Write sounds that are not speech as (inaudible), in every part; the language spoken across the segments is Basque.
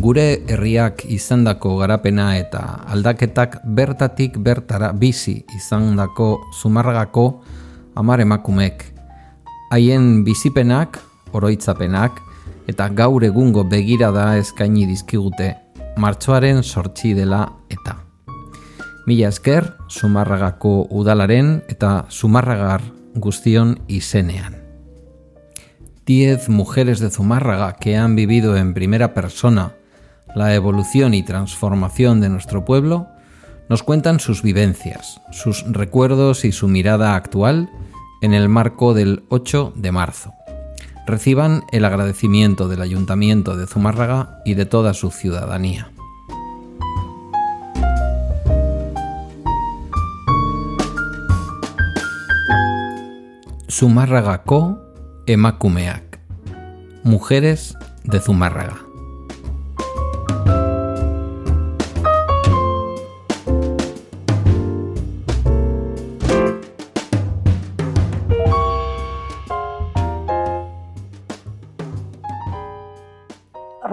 gure herriak izandako garapena eta aldaketak bertatik bertara bizi izandako zumarragako amar emakumek. Haien bizipenak, oroitzapenak eta gaur egungo begirada eskaini dizkigute martxoaren sortzi dela eta. Mila esker, Zumarragako udalaren eta Zumarragar guztion izenean. Diez mujeres de Zumárraga que han vivido en primera persona la evolución y transformación de nuestro pueblo, nos cuentan sus vivencias, sus recuerdos y su mirada actual en el marco del 8 de marzo. Reciban el agradecimiento del Ayuntamiento de Zumárraga y de toda su ciudadanía. Zumárragako emakumeak. Mujeres de Zumárraga.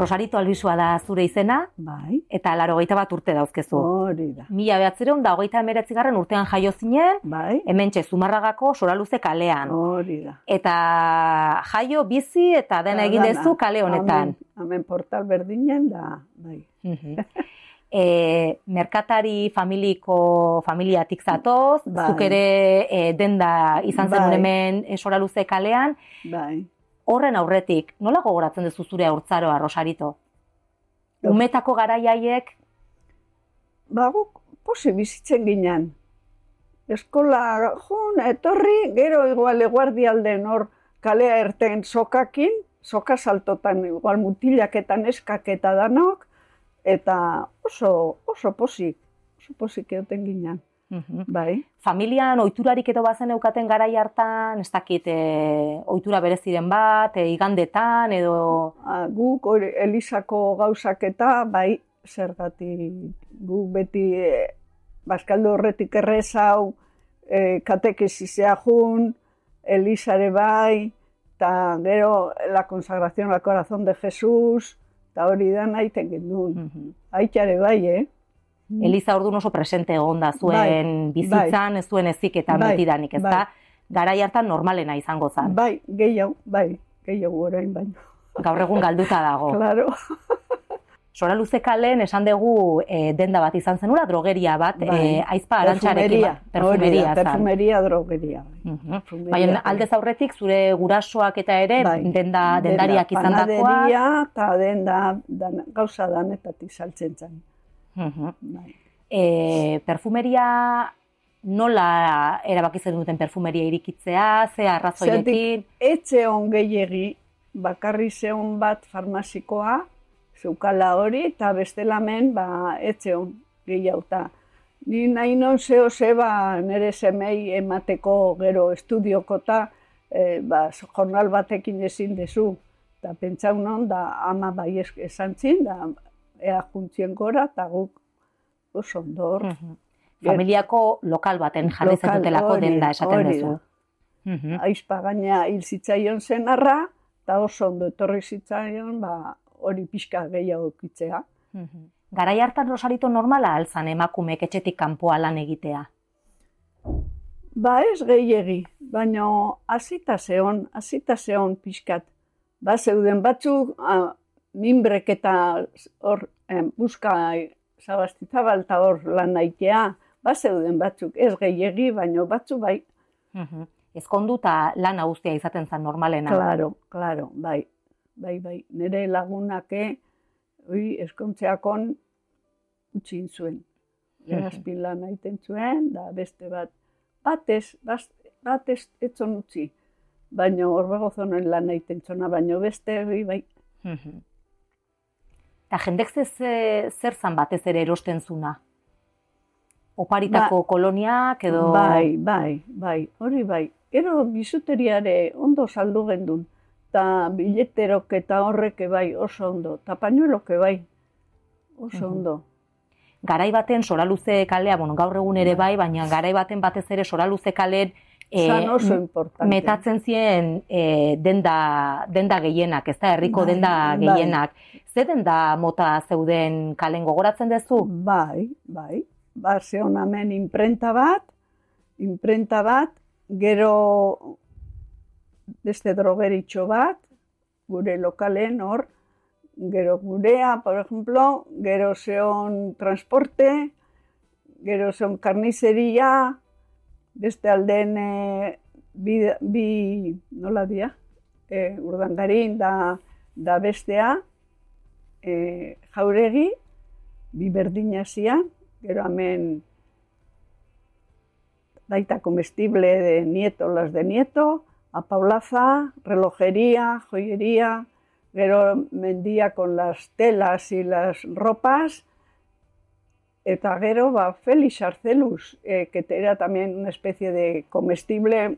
Rosarito albizua da zure izena, Bai, eta laro bat urte dauzkezu. hori da. Mila behatzeron da hogeita emeretzi garren urtean jaio zinen, Bai, hemen Zumarragako soraluze kalean. hori da. Eta jaio bizi eta dena egin dezu kale honetan. Hemen, hemen portal berdinen da, bai. (laughs) E, merkatari familiko familiatik zatoz, Bai. zuk ere e, denda izan Bai. hemen e, soraluze kalean, Bai. Horren aurretik, nola gogoratzen duzu zure haurtzaroa, Rosarito? Umetako garaiaiek, Ba, guk posi bizitzen ginen. Eskola, jun, etorri, gero igual eguardialden hor kalea erten sokakin, soka saltotan igual mutilaketan eskak eta danok, eta oso, oso posik, oso posik egoten ginen. Mhm. Bai, familian ohiturarik edo bazen eukaten garai hartan, ez dakit, e, ohitura bereziren bat, e, igandetan, edo... Ah, guk hori Elisako gauzak eta bai zergatik guk beti e, Baskaldo horretik errezau, e, katekesisea jun, Elisare bai, eta gero la consagración al corazón de Jesús, eta hori da nahi gendun. Mhm. Aitare bai, eh? Eliza orduan oso presente egon da zuen bizitzan, ez zuen ezik eta Bai, metidanik, ez bai. da? Garai hartan normalena izango zen. Bai, gehiago, bai, gehiago orain baino. Gaur egun galduta dago. (laughs) Claro. Sora luze kalen esan dugu e, denda bat izan zenula, drogeria bat, Bai. e, aizpa arantxarekin, bat, perfumeria. Hori da, zen. perfumeria, drogeria. bai. Mhm. Perfumeria, Baina bai. aldez aurretik zure gurasoak eta ere Bai. denda, dendariak izan dakoa. Panaderia eta denda, dan, gauza danetatik saltzen zen. Bai. e, perfumeria nola erabaki zen duten perfumeria irikitzea, ze arrazoiekin, etxe on gehiegi, bakarri zeon bat farmazikoa, zeukala hori, eta bestelamen ba, etxe on gehiauta. Ni nahi non zeo zeba nire semei emateko gero estudiokota, e, ba, jornal batekin ezin dezu. Eta pentsau non, da ama bai es- esan zin, da ea juntzien gora, eta guk oso ondo hor. Mhm. familiako lokal baten jarri hori denda da, esaten hori duzu. da. Mhm. aizpa gaina hil zitzaion zenarra, eta oso ondo etorri zitzaion, ba, hori pixka gehiago ekitzea. Mhm. Garai hartan Rosarito normala alzan emakumeek etxetik kanpoa lan egitea. Ba ez gehiegi, baina hasita zeon, hasita zeon pixkat. Ba zeuden batzuk, a, minbrek eta hor, em, buska zabastizabal eta hor lan naitea, ba zeuden batzuk, ez gehiegi, baina batzu bai, Mhm. Ezkondu eta lan guztia izaten zen normalena. Claro, claro, bai. Bai, bai. Nire lagunake, oi, eskontzeakon utxin zuen. Gerazpin lan aiten zuen, da beste bat. Batez, bas- batez etzon utzi. Baina horbego zonen lan aiten zona, baina beste, bai, bai. Eta jendek ze, ze- zer zan batez ere erosten zuna? Oparitako koloniak edo... Bai, bai, bai, hori bai. Gero bisuteriare ondo saldu gendun. Ta bileterok eta horreke bai oso ondo. Ta pañueloke bai oso Mhm. ondo. Garai baten soraluze kalea, bueno, gaur egun ere bai, baina garai baten batez ere soraluze kalen e, Zan oso importante. metatzen ziren e, denda, denda gehienak, ez da, herriko Bai, denda bai. gehienak. Ze denda mota zeuden kalen gogoratzen duzu? Bai, bai. Ba, zeon hemen imprenta bat, imprenta bat, gero beste drogeritxo bat, gure lokalen hor, gero gurea, por ejemplo, gero zeon transporte, gero zeon karnizeria, beste alden e, bi, bi, nola dia, e, urdangarin da, da bestea, e, jauregi, bi berdina zian, gero hemen baita comestible de nieto, las de nieto, a Paulaza, relojería, joyería, gero mendia con las telas y las ropas, eta gero, ba, Felix Arcelus, eh, que era también una especie de comestible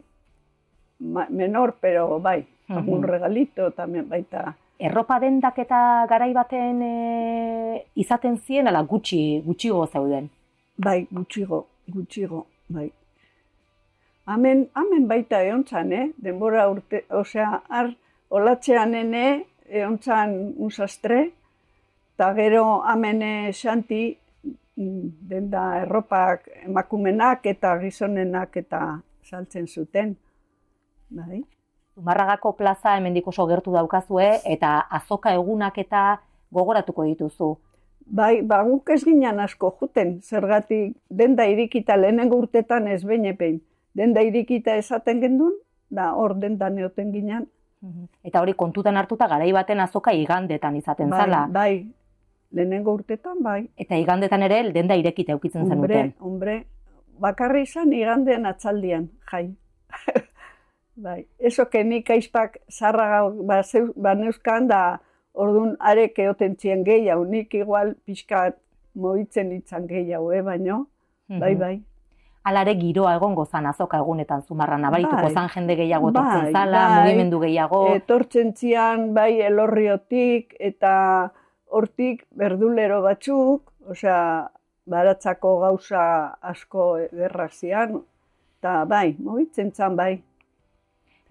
menor, pero bai, Ujú. un regalito también baita. Erropa dendak eta garai baten e, izaten ziren, ala gutxi, gutxigo zeuden. Bai, gutxigo, gutxigo, bai. Hemen, hemen baita eontzan, eh? Denbora urte, osea, har, olatxean ene, eontzan un sastre, eta gero hemen eh, xanti, denda erropak emakumenak eta gizonenak eta saltzen zuten. Bai. Zumarragako plaza hemendik oso gertu daukazue eta azoka egunak eta gogoratuko dituzu. Bai, ba, guk ez ginen asko juten, zergatik denda irikita lehenengo urtetan ez behin epein. Denda irikita esaten gendun, da hor denda neoten ginen. Eta hori kontutan hartuta garai baten azoka igandetan izaten Bai, zala. bai, lehenengo urtetan bai. Eta igandetan ere denda irekita eukitzen Hombre, zenuten. hombre, bakarri izan igandean atzaldian, jai. (laughs) bai, eso que nik aizpak zarra ba, zeu- ba neuzkan da ordun arek eoten zien gehiago, nik igual pixkat moitzen itzan gehiago, eh, baino, bai, Mhm. bai. Alare giroa egongo zan azoka egunetan zumarra nabarituko Bai. zan jende gehiago etortzen Bai, zala, bai. mugimendu gehiago. Etortzen zian bai elorriotik eta hortik berdulero batzuk, osea, baratzako gauza asko ederrak zian, eta bai, mobitzen zan bai.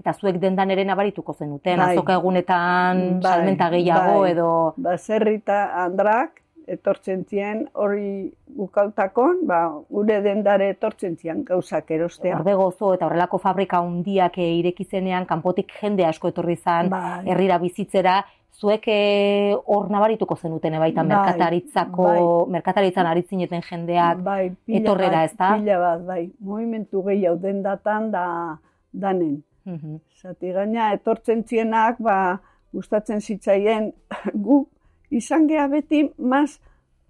Eta zuek dendan ere nabarituko zenuten, Bai. azoka egunetan Bai, salmenta gehiago bai. edo... Baserrita andrak etortzen zien hori bukautakon, ba, gure dendare etortzen zian gauzak erostea. Orde gozo eta horrelako fabrika hundiak eh, ireki zenean, kanpotik jende asko etorri zan, Bai. herrira bizitzera, zuek eh, hor nabarituko zenuten baita Bai, merkataritzako, merkataritzan aritzineten jendeak, bai, pila etorrera, bat, ezta? Pila bat, bai. Movimentu gehiago dendatan da danen. Mhm. Zati gaina etortzen zienak, ba, gustatzen zitzaien gu izan geha beti maz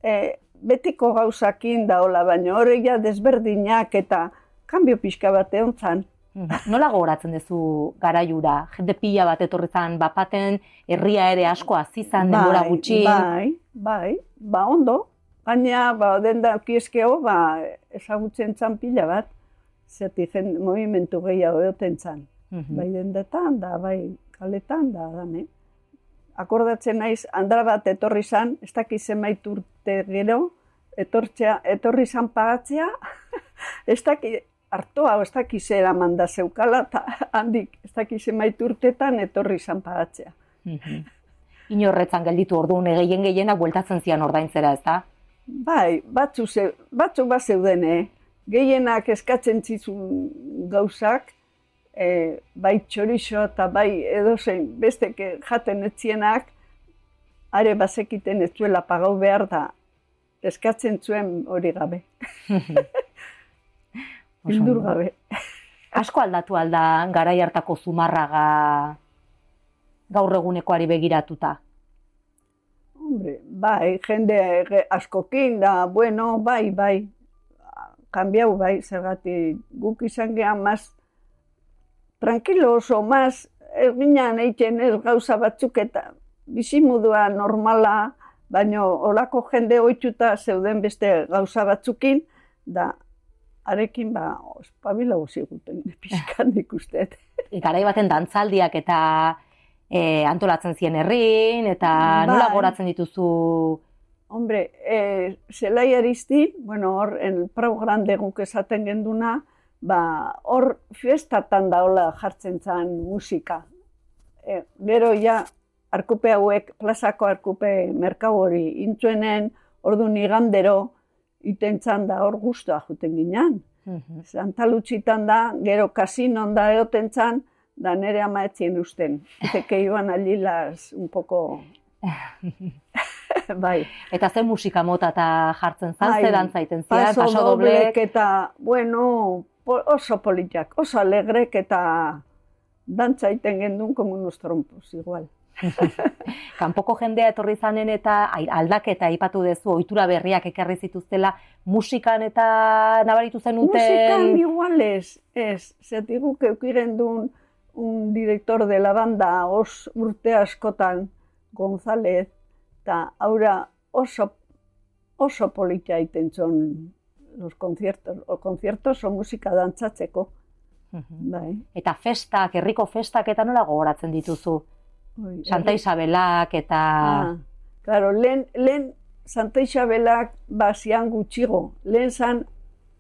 e, betiko gauzakin da hola, baina horreia desberdinak eta kanbio pixka bat egon zan. Mhm. Nola gogoratzen duzu garaiura? Jende pila bat etorri zan, bapaten herria ere asko hasi zan denbora gutxi. Bai, bai, ba ondo. Baina, ba, den da kieskeo, ba, ezagutzen zan pila bat. Zati jen, movimentu gehiago egoten zan. Mhm. Bai dendetan, da, bai kaletan, da, dane. Akordatzen naiz, andra bat etorri zan, ez dakiz zenbait urte gero, etortzea, etorri zan pagatzea, (laughs) ez daki, hartoa, ez dakiz eraman da zeukala, eta (laughs) handik, ez dakiz zenbait urtetan etorri zan pagatzea. Mhm. Inorretzan gelditu orduan gehien gehienak bueltatzen zian ordaintzera, ezta? Bai, batzu ze, batzuk bat zeuden, eh? Gehienak eskatzen zizun gauzak, e, bai txorixo eta bai edozein beste jaten etzienak, are bazekiten ez zuela pagau behar da, eskatzen zuen hori gabe, (laughs) bildur gabe. Asko aldatu alda garai hartako zumarraga gaur egunekoari begiratuta. Hombre, bai, jende askokin da, bueno, bai, bai, kanbiau bai, zergatik guk izan gehan maz tranquilo oso, maz, ez ginen eitzen ez gauza batzuk eta bizimudua normala, baino olako jende oitzuta zeuden beste gauza batzukin, da arekin ba, espabila guziguten, (laughs) pixkan ikustet. (laughs) Garai baten dantzaldiak eta e, antolatzen zien herrin, eta nola Bai. goratzen dituzu Hombre, eh, zelai aristi, bueno, hor, en el Prau Grande guk esaten genduna, ba, hor fiestatan da hola jartzen zan musika. E, gero ja, arkupe hauek, plazako arkupe merkau hori intzuenen, ordu nigandero, iten da hor guztua juten ginen. Santa Lutxitan da, gero kasinon da egoten zan, da nere ama etzien usten. Ete iban alilas un poco... (laughs) bai. Eta ze musika mota eta jartzen zan, bai. zeran zaiten zia, paso, paso doblek. eta, bueno, oso politiak, oso alegrek eta dantza iten gendun como unos trompos, igual. (laughs) Kanpoko jendea etorri zanen eta aldaketa aipatu dezu ohitura berriak ekarri zituztela musikan eta nabaritu zen uten Musikan igual es, es, se digu que dun un director de la banda os urte askotan González eta aura oso oso politia itentzon los conciertos, o conciertos o musika dantzatzeko. Bai. Eta festak, herriko festak eta nola gogoratzen dituzu? Santa Isabelak eta... Ah, claro, lehen, lehen Santa Isabelak basian gutxigo, lehen zan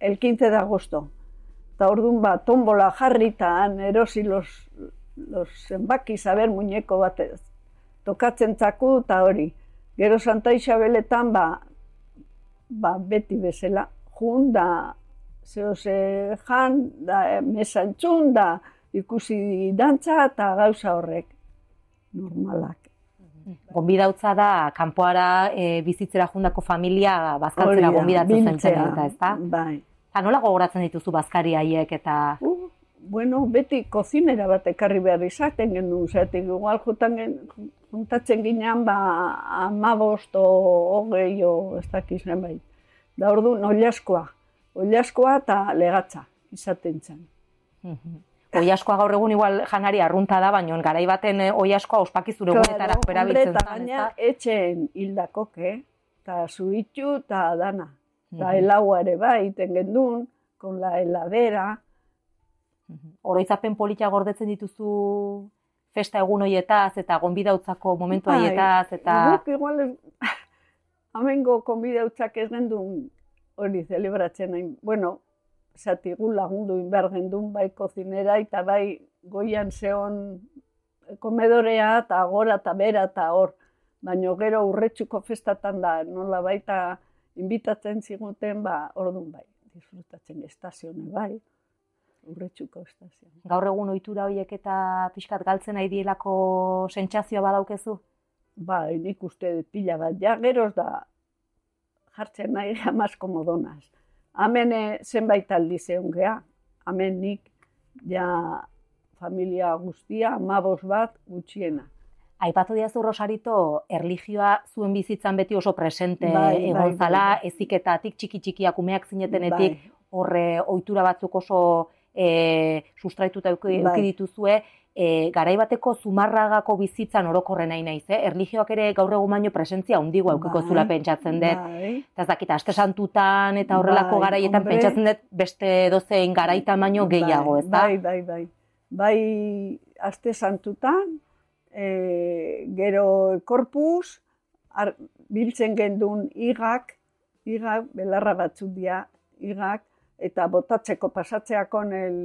el 15 de agosto. Eta orduan ba, tombola jarritan, erosi los, los zenbaki saber muñeko bat tokatzen zaku eta hori. Gero Santa Isabeletan ba, ba beti bezala, jun da, zeo ze jan, da mesa da ikusi dantza eta gauza horrek normalak. Gonbidautza da, kanpoara e, bizitzera jundako familia bazkaltzera gonbidatzen zentzen eta, ez da? Bai. Ta nola gogoratzen dituzu bazkari haiek eta... Uh, bueno, beti kozinera bat ekarri behar izaten gendu, zetik, igual jutan gen, juntatzen ginean, ba, amabost o hogei o ez dakiz bai. Da ordu, oliaskoa, oliaskoa eta legatza izaten zen. (laughs) Mhm oiaskoa gaur egun igual janari arrunta da, baina garai baten eh, oiaskoa ospaki zure claro, perabiltzen zen. Baina etxen hildakoke, eta zuitxu eta dana. Eta mm -hmm. ere bai, iten gendun, kon la heladera. Oroitzapen politia gordetzen dituzu festa egun hoietaz eta gonbidautzako momentu bai, hoietaz eta... Guk igual, amengo gonbidautzak ez gendun hori celebratzen nahi. Bueno, zatigu lagundu inbar gendun bai kozinera eta bai goian zeon komedorea eta gora eta bera eta hor. Baina gero urretxuko festatan da, nola baita inbitatzen ziguten, ba, orduan bai, disfrutatzen estazione bai, urretxuko estazio. Gaur egun ohitura horiek eta pixkat galtzen nahi dielako sentsazioa badaukezu? Ba, nik uste pila bat, ja, geroz da, jartzen nahi jamaz komodonaz. Hemen eh, zenbait aldi zehun geha. Hemen nik ja familia guztia, mabos bat gutxiena. Aipatu diazu Rosarito, erlijioa zuen bizitzan beti oso presente bai, egon bai, zala, bai, bai. eziketatik txiki txikiak umeak zinetenetik, bai. horre ohitura batzuk oso e, sustraituta euki, bai. dituzue, e, garaibateko zumarragako bizitzan orokorren nahi naiz, eh? Erlijioak ere gaur egun baino presentzia hundigo eukiko bai, zula pentsatzen dut. Bai. Eta ez dakit, aste santutan eta horrelako bai, garaietan hombre. pentsatzen dut beste dozein garaitan baino bai, gehiago, ez da? Bai, bai, bai. Bai, aste santutan, e, gero korpus, ar, biltzen gendun igak, igak, belarra batzuk dia, igak, eta botatzeko pasatzeakon el,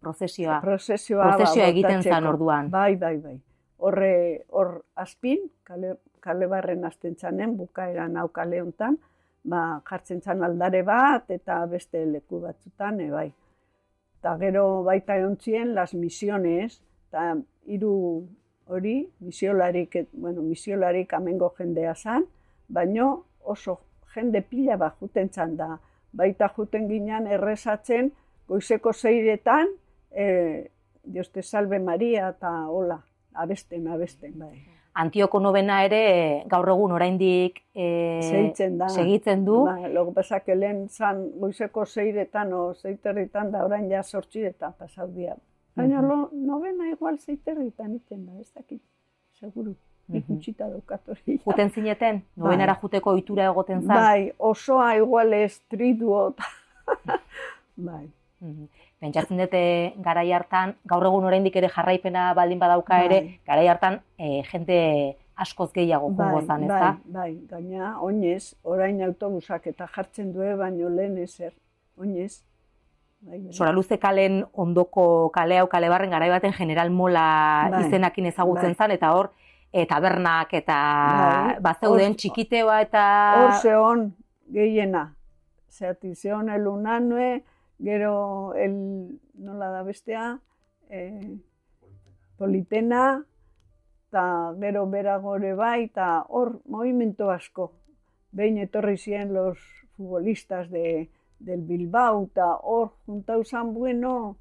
prozesioa. Prozesioa, ba, prozesioa egiten zan orduan. Bai, bai, bai. Horre, hor azpin, kale, kale barren azten txanen, bukaera nau kale honetan, ba, jartzen txan aldare bat, eta beste leku batzutan, e, bai. Eta gero baita eontzien, las misiones, eta hiru hori, misiolarik, bueno, misiolarik amengo jendea zan, baino oso jende pila bat juten txan da. Baita juten ginean errezatzen, goizeko zeiretan, e, Dios te salve Maria eta hola, abesten, abesten, bai. Antioko novena ere gaur egun oraindik e, da. segitzen du. Ba, logo pasa que lehen zan goizeko zeiretan o zeiterritan da orain ja sortxiretan pasau dia. Baina lo, novena igual zeiterritan iten da, ez dakit, seguru. Ikutxita daukat hori. Juten zineten? Novenara bai. juteko ohitura egoten zan? Bai, osoa igual ez triduot. (laughs) bai. Mhm. Pentsatzen dute garai hartan, gaur egun oraindik ere jarraipena baldin badauka ere, bai. garai hartan e, jende askoz gehiago bai, jongo zan, ez da? Bai, bai, gaina, oinez, orain autobusak eta jartzen due, baino lehen ezer, oinez. bai, bai. Soraluze kalen ondoko kale hau kale barren garai baten general mola Bai, izenakin ezagutzen bai. zan, eta hor, e, tabernak eta Bai, bazeuden txikiteoa eta... Hor zehon gehiena. Zerati zehon el unanue, gero el, nola da bestea, eh, politena, eta gero beragore bai, eta hor movimento asko. Behin etorri ziren los futbolistas de, del Bilbao, eta hor juntau zan bueno,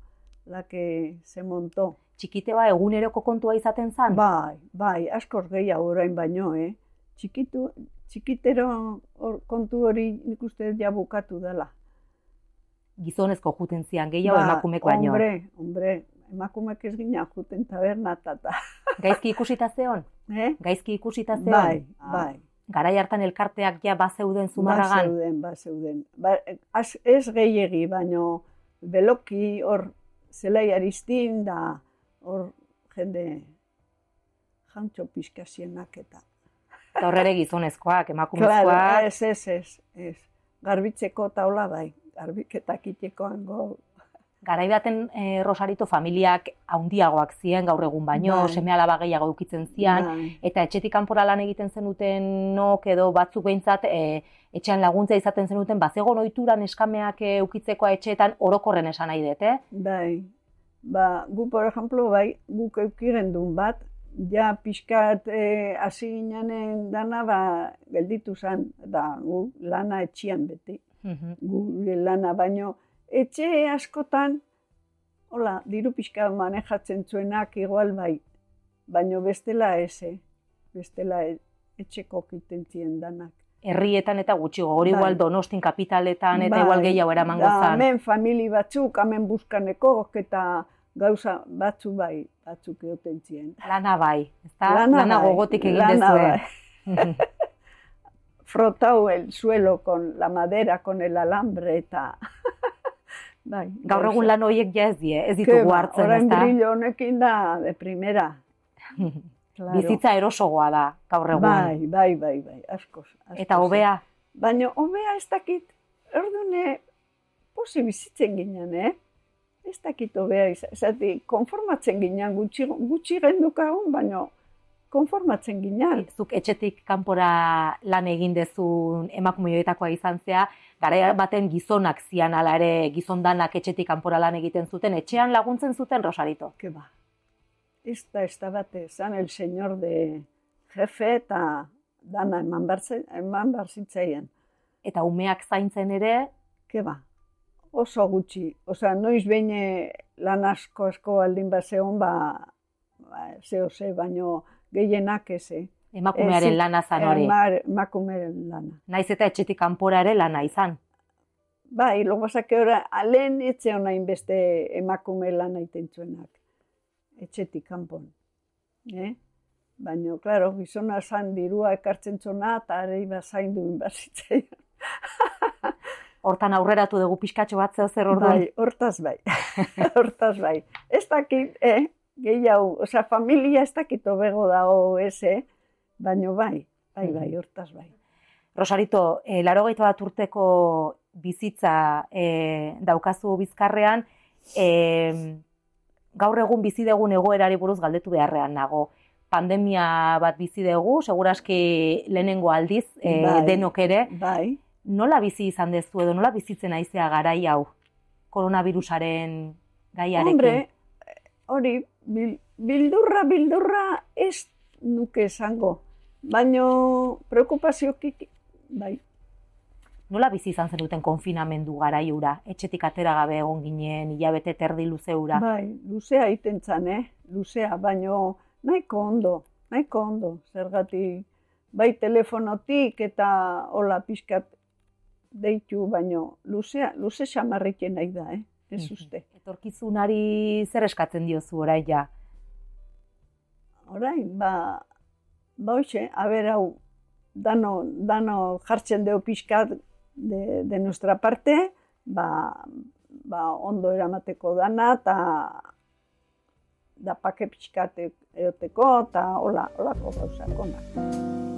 la que se montó. Txikiteoa eguneroko kontua izaten zan? Bai, bai, askoz gehiago orain baino, eh? Txikitu, txikitero hor, kontu hori nik uste ja bukatu dela. Gizonezko juten zian, gehiago emakumek baino. Hombre, hombre, emakumek ez gina juten taberna tata. Gaizki ikusita zeon? Eh? Gaizki ikusita zeon? Bai, bai. Garai hartan elkarteak ja bazeuden zumarragan? Bazeuden, bazeuden. Ba, az, ez gehiegi, baino beloki hor zelai aristin da hor jende jantxo pixkasienak eta. Eta horre gizonezkoak, (laughs) Claro, emakumezkoak. ez, ez, ez, ez. Garbitzeko taula bai, garbiketak itxekoango. Garai baten eh, Rosarito familiak haundiagoak ziren gaur egun baino, Bai. seme alaba gehiago edukitzen zian, Bai, eta etxetik kanpora lan egiten zenuten nok edo batzuk behintzat e, etxean laguntza izaten zenuten, bazegon oituran eskameak e, ukitzekoa etxeetan orokorren esan nahi dut, eh? bai. Ba, gu, por ejemplo, bai, guk eukiren duen bat, ja pixkat eh, hasi ginanen dana, ba, gelditu zen, da, gu lana etxian beti. Gure lana, baino etxe askotan, hola, diru pixka manejatzen zuenak igual bai, baino bestela eze, bestela e- etxeko kiten ziren danak. Herrietan eta gutxigo, hori Bai. igual donostin kapitaletan eta Bai, igual gehiago eramango zan. Hemen famili batzuk, hemen buskaneko, eta gauza batzu bai, batzuk egoten ziren. Lana bai, ezta? Lana, bai, gogotik egin lana dezue. bai. (laughs) Frotau el suelo con la madera, con el alambre, eta... bai, (laughs) Gaur egun lan horiek ja ez die, ez ditugu ba, hartzen, Orain ezta? brillo honekin da, de primera. (laughs) Claro. Bizitza erosogoa da gaur egun. Bai, bai, bai, bai, askoz. askoz. Eta hobea, Baina hobea ez dakit, erdune, posi bizitzen ginen, eh? Ez dakit hobea, iz- zati, konformatzen ginen, gutxi, gutxi gendukagun, baina konformatzen ginen. zuk etxetik kanpora lan egin dezun emakume horietakoa izan zea, gara baten gizonak zian ala ere gizondanak etxetik kanpora lan egiten zuten, etxean laguntzen zuten Rosarito. Que ba. Ez da bate, zan el señor de jefe eta dana eman barzen, eman barzitzaien. Eta umeak zaintzen ere, Ke ba, oso gutxi. Osea, noiz behin eh, lan asko asko aldin bat zegoen, ba, ba zeo ze, baino gehienak ez, eh? emakumearen lana zan hori. Emar, emakumeren lana. Naiz eta etxetik kanpora ere lana izan. Bai, lo pasa que ora, alen etxe honain beste emakume lana iten zuenak. Etxetik kanpon. Eh? Baina, klaro, gizona zan dirua ekartzen zona, eta arei bazain duen bazitzaion. (laughs) Hortan aurreratu dugu pixkatxo bat zeo zer orduan. Bai, hortaz bai. (laughs) hortaz bai. Ez dakit, eh? Gehiago, osea, familia ez dakit hobego dago ez, eh? Baina bai, bai, bai, hortaz bai. Rosarito, e, laro bat urteko bizitza e, daukazu bizkarrean, e, gaur egun bizi dugun egoerari buruz galdetu beharrean nago. Pandemia bat bizi dugu, seguraski lehenengo aldiz, e, Bai. denok ere. Bai, Nola bizi izan dezu edo nola bizitzen aizea garai hau koronavirusaren gaiarekin? Hombre, hori, bil, bildurra, bildurra ez nuke esango. Baino, preokupazioki, bai, Nola bizi izan zenuten konfinamendu garaiura? Etxetik atera gabe egon ginen, hilabete terdi luzeura. bai, luzea iten zan, eh? Luzea, baino nahiko ondo, nahiko ondo, zergatik, bai telefonotik eta hola pixkat deitu, baino luzea, luze xamarriken nahi da, eh? Ez uste. Etorkizunari zer eskatzen diozu orai ja? Orain, ba, ba hoxe, haber hau, dano, dano jartzen deu pixkat de, de nuestra parte, ba, ba ondo eramateko dana, eta da pake pixkat eoteko, eta hola, holako gauzak.